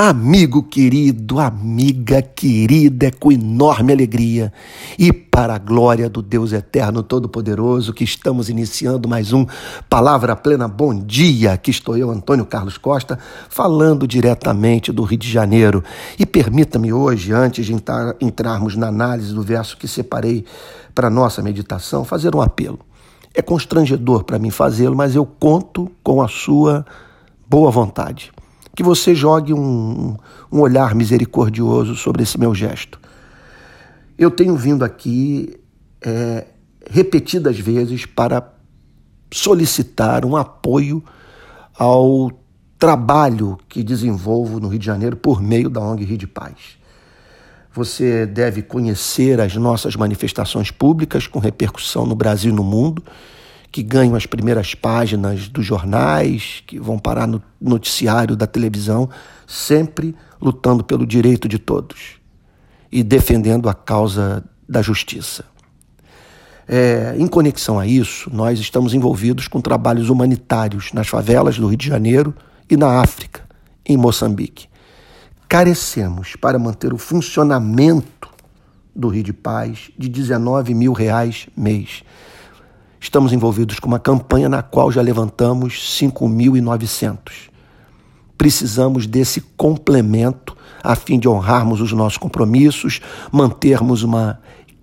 Amigo querido, amiga querida, é com enorme alegria e para a glória do Deus Eterno Todo-Poderoso que estamos iniciando mais um Palavra Plena Bom Dia. Aqui estou eu, Antônio Carlos Costa, falando diretamente do Rio de Janeiro. E permita-me hoje, antes de entrar, entrarmos na análise do verso que separei para nossa meditação, fazer um apelo. É constrangedor para mim fazê-lo, mas eu conto com a sua boa vontade que você jogue um, um olhar misericordioso sobre esse meu gesto. Eu tenho vindo aqui é, repetidas vezes para solicitar um apoio ao trabalho que desenvolvo no Rio de Janeiro por meio da ONG Rio de Paz. Você deve conhecer as nossas manifestações públicas com repercussão no Brasil e no mundo que ganham as primeiras páginas dos jornais, que vão parar no noticiário da televisão, sempre lutando pelo direito de todos e defendendo a causa da justiça. É, em conexão a isso, nós estamos envolvidos com trabalhos humanitários nas favelas do Rio de Janeiro e na África, em Moçambique. Carecemos, para manter o funcionamento do Rio de Paz, de 19 mil reais mês Estamos envolvidos com uma campanha na qual já levantamos 5.900. Precisamos desse complemento a fim de honrarmos os nossos compromissos, mantermos uma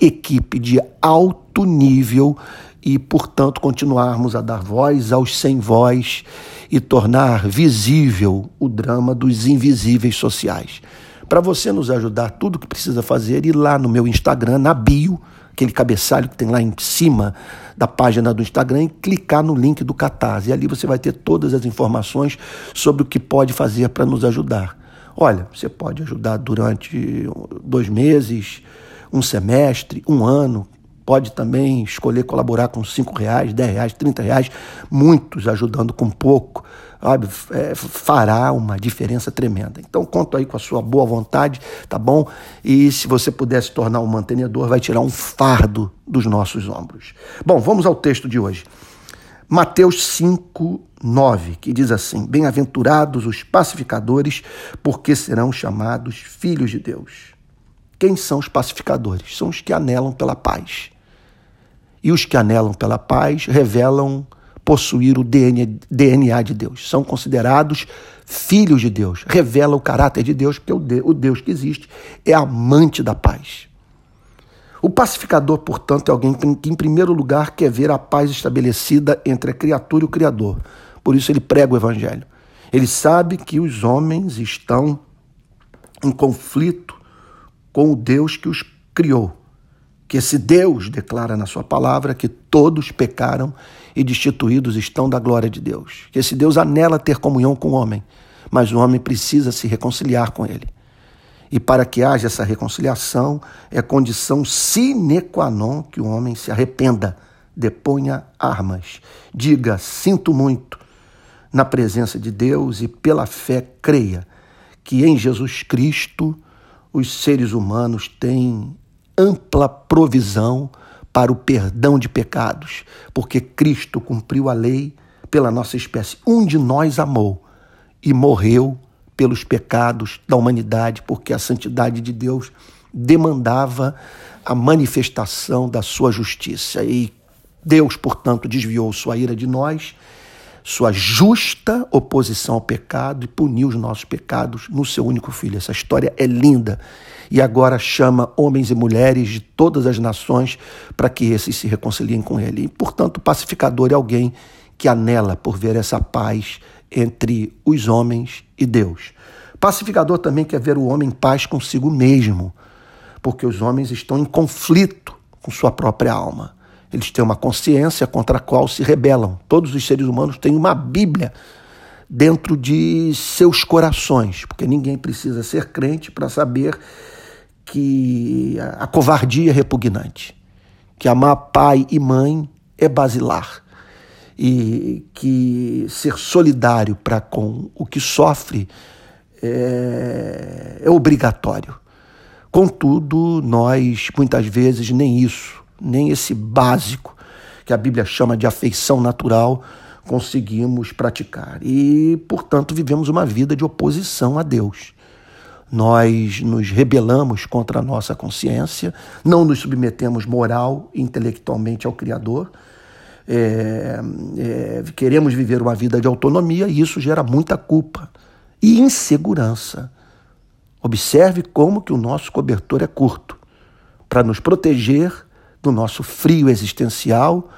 equipe de alto nível e, portanto, continuarmos a dar voz aos sem voz e tornar visível o drama dos invisíveis sociais. Para você nos ajudar, tudo o que precisa fazer, ir lá no meu Instagram, na bio, aquele cabeçalho que tem lá em cima da página do Instagram e clicar no link do Catarse. E ali você vai ter todas as informações sobre o que pode fazer para nos ajudar. Olha, você pode ajudar durante dois meses, um semestre, um ano. Pode também escolher colaborar com cinco reais, dez reais, trinta reais, muitos ajudando com pouco é, fará uma diferença tremenda. Então, conto aí com a sua boa vontade, tá bom? E se você puder se tornar um mantenedor, vai tirar um fardo dos nossos ombros. Bom, vamos ao texto de hoje. Mateus 5, 9, que diz assim: Bem-aventurados os pacificadores, porque serão chamados filhos de Deus. Quem são os pacificadores? São os que anelam pela paz. E os que anelam pela paz revelam possuir o DNA de Deus. São considerados filhos de Deus. Revela o caráter de Deus, porque o Deus que existe é amante da paz. O pacificador, portanto, é alguém que, em primeiro lugar, quer ver a paz estabelecida entre a criatura e o Criador. Por isso ele prega o Evangelho. Ele sabe que os homens estão em conflito com o Deus que os criou que esse Deus declara na sua palavra que todos pecaram e destituídos estão da glória de Deus. Que esse Deus anela ter comunhão com o homem, mas o homem precisa se reconciliar com ele. E para que haja essa reconciliação, é condição sine qua non que o homem se arrependa, deponha armas, diga: sinto muito, na presença de Deus e pela fé creia que em Jesus Cristo os seres humanos têm ampla provisão para o perdão de pecados, porque Cristo cumpriu a lei pela nossa espécie. Um de nós amou e morreu pelos pecados da humanidade, porque a santidade de Deus demandava a manifestação da sua justiça. E Deus, portanto, desviou sua ira de nós, sua justa oposição ao pecado e puniu os nossos pecados no seu único filho. Essa história é linda e agora chama homens e mulheres de todas as nações para que esses se reconciliem com ele. E, portanto, o pacificador é alguém que anela por ver essa paz entre os homens e Deus. Pacificador também quer ver o homem em paz consigo mesmo, porque os homens estão em conflito com sua própria alma. Eles têm uma consciência contra a qual se rebelam. Todos os seres humanos têm uma Bíblia dentro de seus corações, porque ninguém precisa ser crente para saber que a covardia é repugnante, que amar pai e mãe é basilar e que ser solidário para com o que sofre é, é obrigatório. Contudo, nós muitas vezes nem isso, nem esse básico que a Bíblia chama de afeição natural, conseguimos praticar. E, portanto, vivemos uma vida de oposição a Deus. nós nos rebelamos contra a nossa consciência, não nos submetemos moral e intelectualmente ao Criador, é, é, queremos viver uma vida de autonomia e isso gera muita culpa e insegurança. Observe como que o nosso cobertor é curto. Para nos proteger do nosso frio existencial,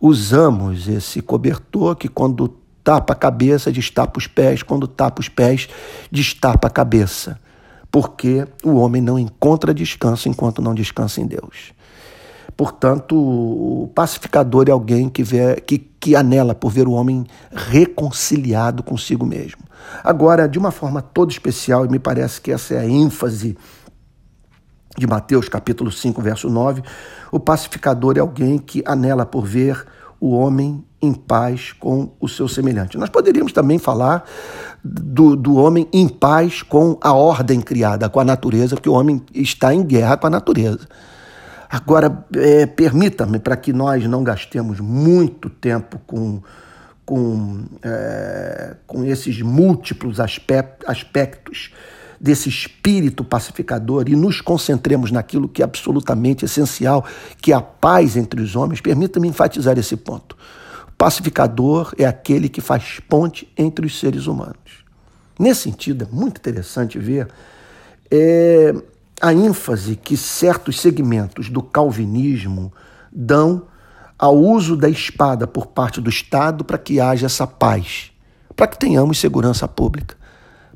usamos esse cobertor que quando tapa a cabeça, destapa os pés, quando tapa os pés, destapa a cabeça. Porque o homem não encontra descanso enquanto não descansa em Deus. Portanto, o pacificador é alguém que, vê, que, que anela por ver o homem reconciliado consigo mesmo. Agora, de uma forma toda especial, e me parece que essa é a ênfase de Mateus capítulo 5, verso 9, o pacificador é alguém que anela por ver o homem em paz com o seu semelhante. Nós poderíamos também falar do, do homem em paz com a ordem criada, com a natureza, porque o homem está em guerra com a natureza. Agora, é, permita-me, para que nós não gastemos muito tempo com, com, é, com esses múltiplos aspectos desse espírito pacificador e nos concentremos naquilo que é absolutamente essencial, que é a paz entre os homens, permita-me enfatizar esse ponto. O pacificador é aquele que faz ponte entre os seres humanos. Nesse sentido, é muito interessante ver é, a ênfase que certos segmentos do calvinismo dão ao uso da espada por parte do Estado para que haja essa paz, para que tenhamos segurança pública,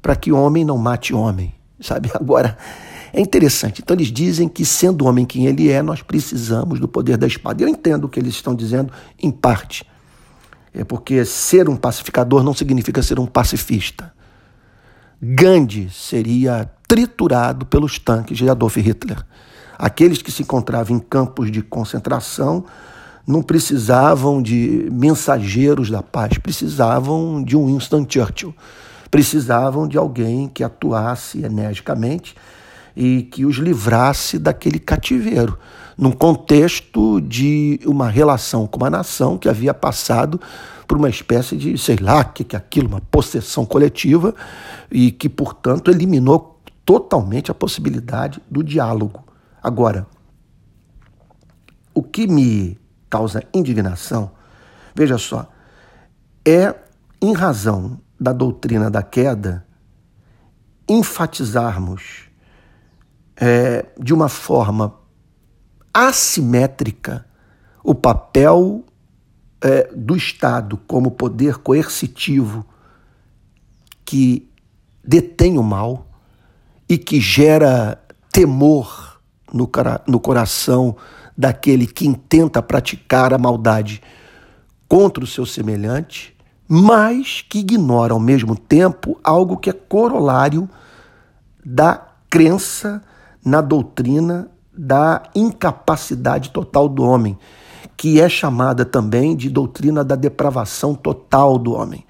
para que homem não mate homem, sabe? Agora, é interessante. Então, eles dizem que, sendo homem quem ele é, nós precisamos do poder da espada. Eu entendo o que eles estão dizendo, em parte. É porque ser um pacificador não significa ser um pacifista. Gandhi seria triturado pelos tanques de Adolf Hitler. Aqueles que se encontravam em campos de concentração não precisavam de mensageiros da paz, precisavam de um Winston Churchill, precisavam de alguém que atuasse energicamente e que os livrasse daquele cativeiro, num contexto de uma relação com uma nação que havia passado por uma espécie de, sei lá, que que é aquilo, uma possessão coletiva e que, portanto, eliminou totalmente a possibilidade do diálogo. Agora, o que me causa indignação, veja só, é em razão da doutrina da queda enfatizarmos é, de uma forma assimétrica o papel é, do Estado como poder coercitivo que detém o mal e que gera temor no, no coração daquele que intenta praticar a maldade contra o seu semelhante, mas que ignora ao mesmo tempo algo que é corolário da crença na doutrina da incapacidade total do homem, que é chamada também de doutrina da depravação total do homem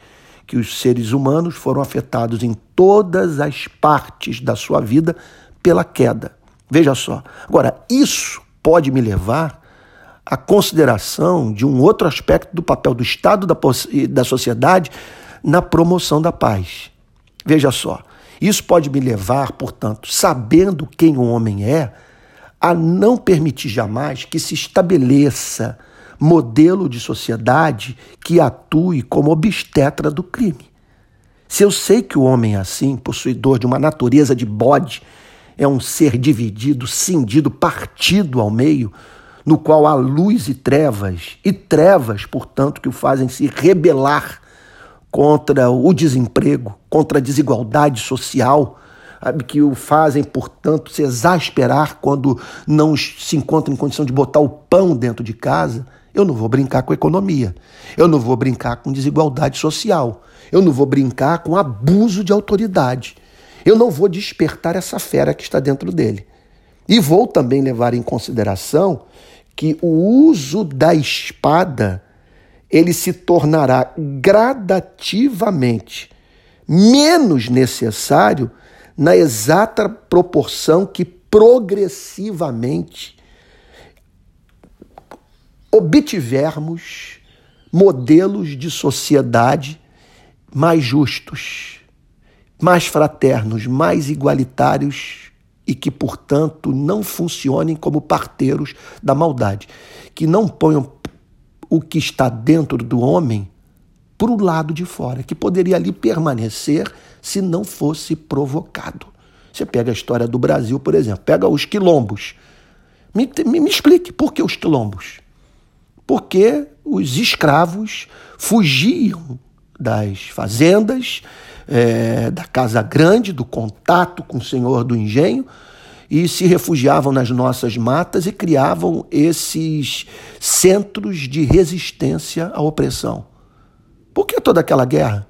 que os seres humanos foram afetados em todas as partes da sua vida pela queda. Veja só. Agora, isso pode me levar à consideração de um outro aspecto do papel do Estado e da sociedade na promoção da paz. Veja só. Isso pode me levar, portanto, sabendo quem o homem é, a não permitir jamais que se estabeleça modelo de sociedade que atue como obstetra do crime. Se eu sei que o homem é assim, possuidor de uma natureza de bode, é um ser dividido, cindido, partido ao meio, no qual há luz e trevas, e trevas, portanto, que o fazem se rebelar contra o desemprego, contra a desigualdade social, que o fazem, portanto, se exasperar quando não se encontra em condição de botar o pão dentro de casa. Eu não vou brincar com economia. Eu não vou brincar com desigualdade social. Eu não vou brincar com abuso de autoridade. Eu não vou despertar essa fera que está dentro dele. E vou também levar em consideração que o uso da espada ele se tornará gradativamente menos necessário na exata proporção que progressivamente obtivermos modelos de sociedade mais justos, mais fraternos, mais igualitários e que, portanto, não funcionem como parteiros da maldade, que não ponham o que está dentro do homem para o lado de fora, que poderia ali permanecer se não fosse provocado. Você pega a história do Brasil, por exemplo, pega os quilombos. Me, me, me explique por que os quilombos? Porque os escravos fugiam das fazendas, é, da casa grande, do contato com o senhor do engenho, e se refugiavam nas nossas matas e criavam esses centros de resistência à opressão. Por que toda aquela guerra?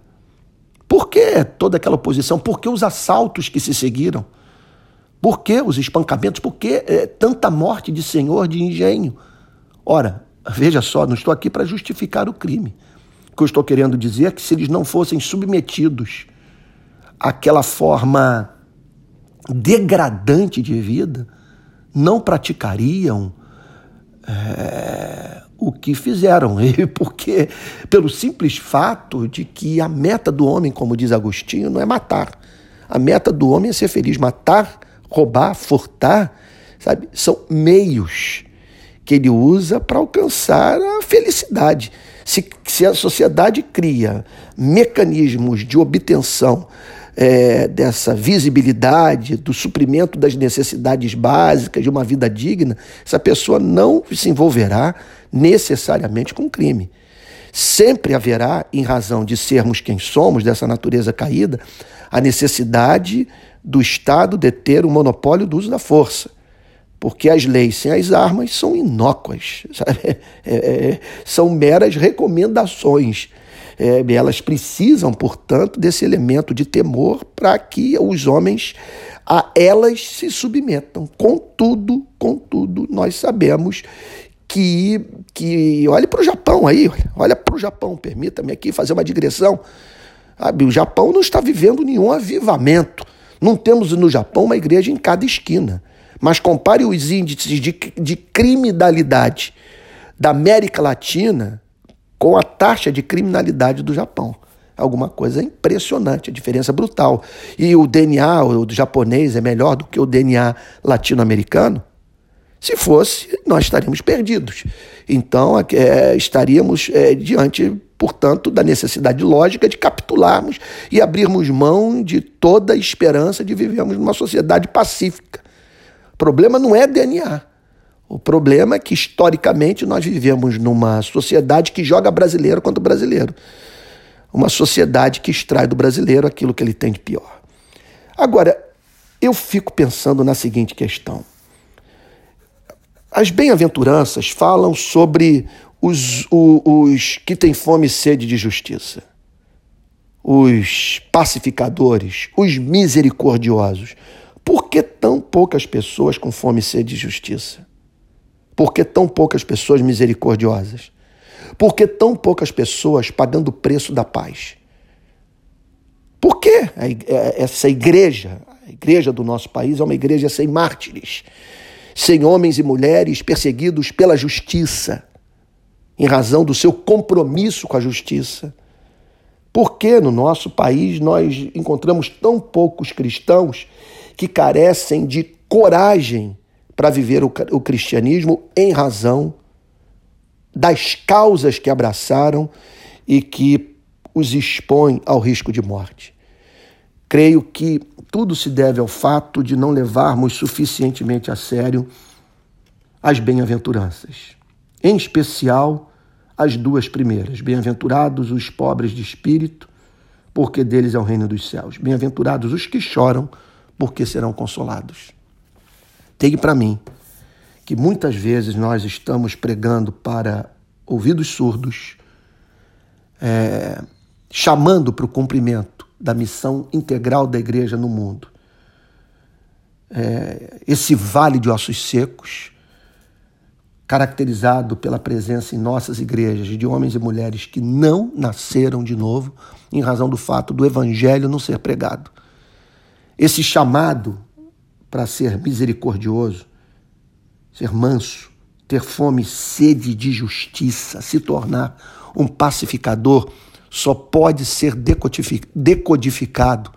Por que toda aquela oposição? Por que os assaltos que se seguiram? Por que os espancamentos? Por que é, tanta morte de senhor de engenho? Ora, veja só, não estou aqui para justificar o crime. Que eu estou querendo dizer é que se eles não fossem submetidos àquela forma degradante de vida, não praticariam é, o que fizeram. E porque, pelo simples fato de que a meta do homem, como diz Agostinho, não é matar. A meta do homem é ser feliz. Matar, roubar, furtar, sabe? São meios que ele usa para alcançar a felicidade. Se, se a sociedade cria mecanismos de obtenção é, dessa visibilidade, do suprimento das necessidades básicas de uma vida digna, essa pessoa não se envolverá necessariamente com crime. Sempre haverá, em razão de sermos quem somos, dessa natureza caída, a necessidade do Estado deter o monopólio do uso da força porque as leis sem as armas são inócuas, é, é, são meras recomendações. É, elas precisam, portanto, desse elemento de temor para que os homens a elas se submetam. Contudo, contudo, nós sabemos que, que olhe para o Japão aí, olha, olha para o Japão, permita-me aqui fazer uma digressão. Sabe, o Japão não está vivendo nenhum avivamento. Não temos no Japão uma igreja em cada esquina. Mas compare os índices de, de criminalidade da América Latina com a taxa de criminalidade do Japão. Alguma coisa impressionante, a diferença brutal. E o DNA o japonês é melhor do que o DNA latino-americano? Se fosse, nós estaríamos perdidos. Então, é, estaríamos é, diante, portanto, da necessidade lógica de capitularmos e abrirmos mão de toda a esperança de vivermos numa sociedade pacífica o problema não é DNA. O problema é que, historicamente, nós vivemos numa sociedade que joga brasileiro contra brasileiro. Uma sociedade que extrai do brasileiro aquilo que ele tem de pior. Agora, eu fico pensando na seguinte questão. As bem-aventuranças falam sobre os, os, os que têm fome e sede de justiça, os pacificadores, os misericordiosos. Por que tão poucas pessoas com fome e sede de justiça? Por que tão poucas pessoas misericordiosas? Por que tão poucas pessoas pagando o preço da paz? Por que é, essa igreja, a igreja do nosso país, é uma igreja sem mártires, sem homens e mulheres perseguidos pela justiça, em razão do seu compromisso com a justiça? Por que no nosso país nós encontramos tão poucos cristãos que carecem de coragem para viver o, o cristianismo em razão das causas que abraçaram e que os expõem ao risco de morte. Creio que tudo se deve ao fato de não levarmos suficientemente a sério as bem-aventuranças, em especial as duas primeiras. Bem-aventurados os pobres de espírito, porque deles é o reino dos céus. Bem-aventurados os que choram, porque serão consolados. Tem para mim que muitas vezes nós estamos pregando para ouvidos surdos, é, chamando para o cumprimento da missão integral da igreja no mundo. É, esse vale de ossos secos, caracterizado pela presença em nossas igrejas de homens e mulheres que não nasceram de novo, em razão do fato do evangelho não ser pregado. Esse chamado para ser misericordioso, ser manso, ter fome e sede de justiça, se tornar um pacificador, só pode ser decodificado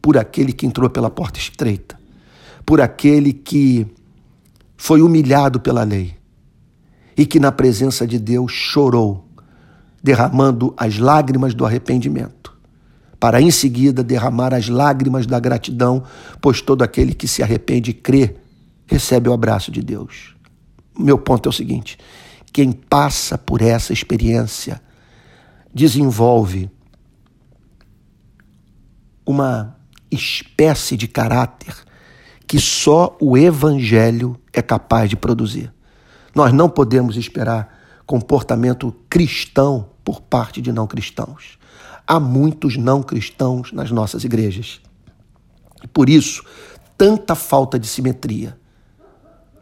por aquele que entrou pela porta estreita, por aquele que foi humilhado pela lei e que na presença de Deus chorou, derramando as lágrimas do arrependimento, para em seguida derramar as lágrimas da gratidão, pois todo aquele que se arrepende e crê recebe o abraço de Deus. Meu ponto é o seguinte: quem passa por essa experiência desenvolve uma espécie de caráter que só o Evangelho é capaz de produzir. Nós não podemos esperar comportamento cristão por parte de não cristãos. Há muitos não cristãos nas nossas igrejas. Por isso, tanta falta de simetria,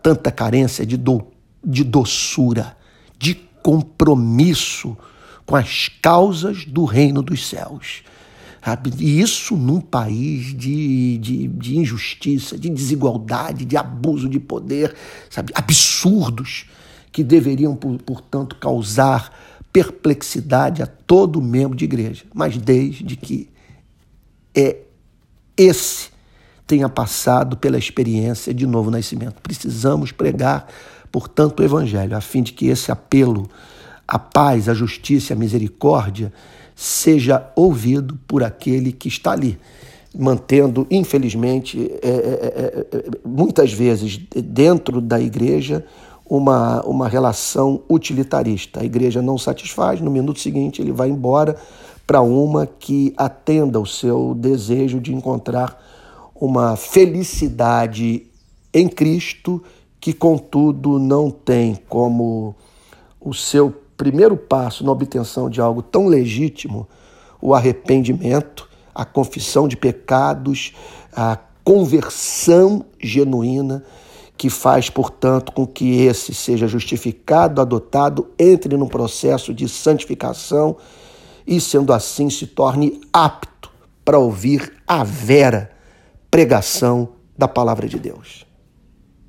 tanta carência de, do, de doçura, de compromisso com as causas do reino dos céus. E isso num país de, de, de, injustiça, de desigualdade, de abuso de poder, sabe? absurdos, que deveriam, portanto, causar perplexidade a todo membro de igreja. Mas desde que é esse tenha passado pela experiência de novo nascimento. Precisamos pregar, portanto, o Evangelho, a fim de que esse apelo à paz, à justiça, à misericórdia seja ouvido por aquele que está ali, mantendo, infelizmente, é, é, é, muitas vezes dentro da igreja, uma, uma relação utilitarista. A igreja não satisfaz, no minuto seguinte ele vai embora para uma que atenda o seu desejo de encontrar uma felicidade em Cristo, que, contudo, não tem como o seu primeiro passo na obtenção de algo tão legítimo, o arrependimento, a confissão de pecados, a conversão genuína, que faz, portanto, com que esse seja justificado, adotado, entre num processo de santificação e, sendo assim, se torne apto para ouvir a vera pregação da palavra de Deus.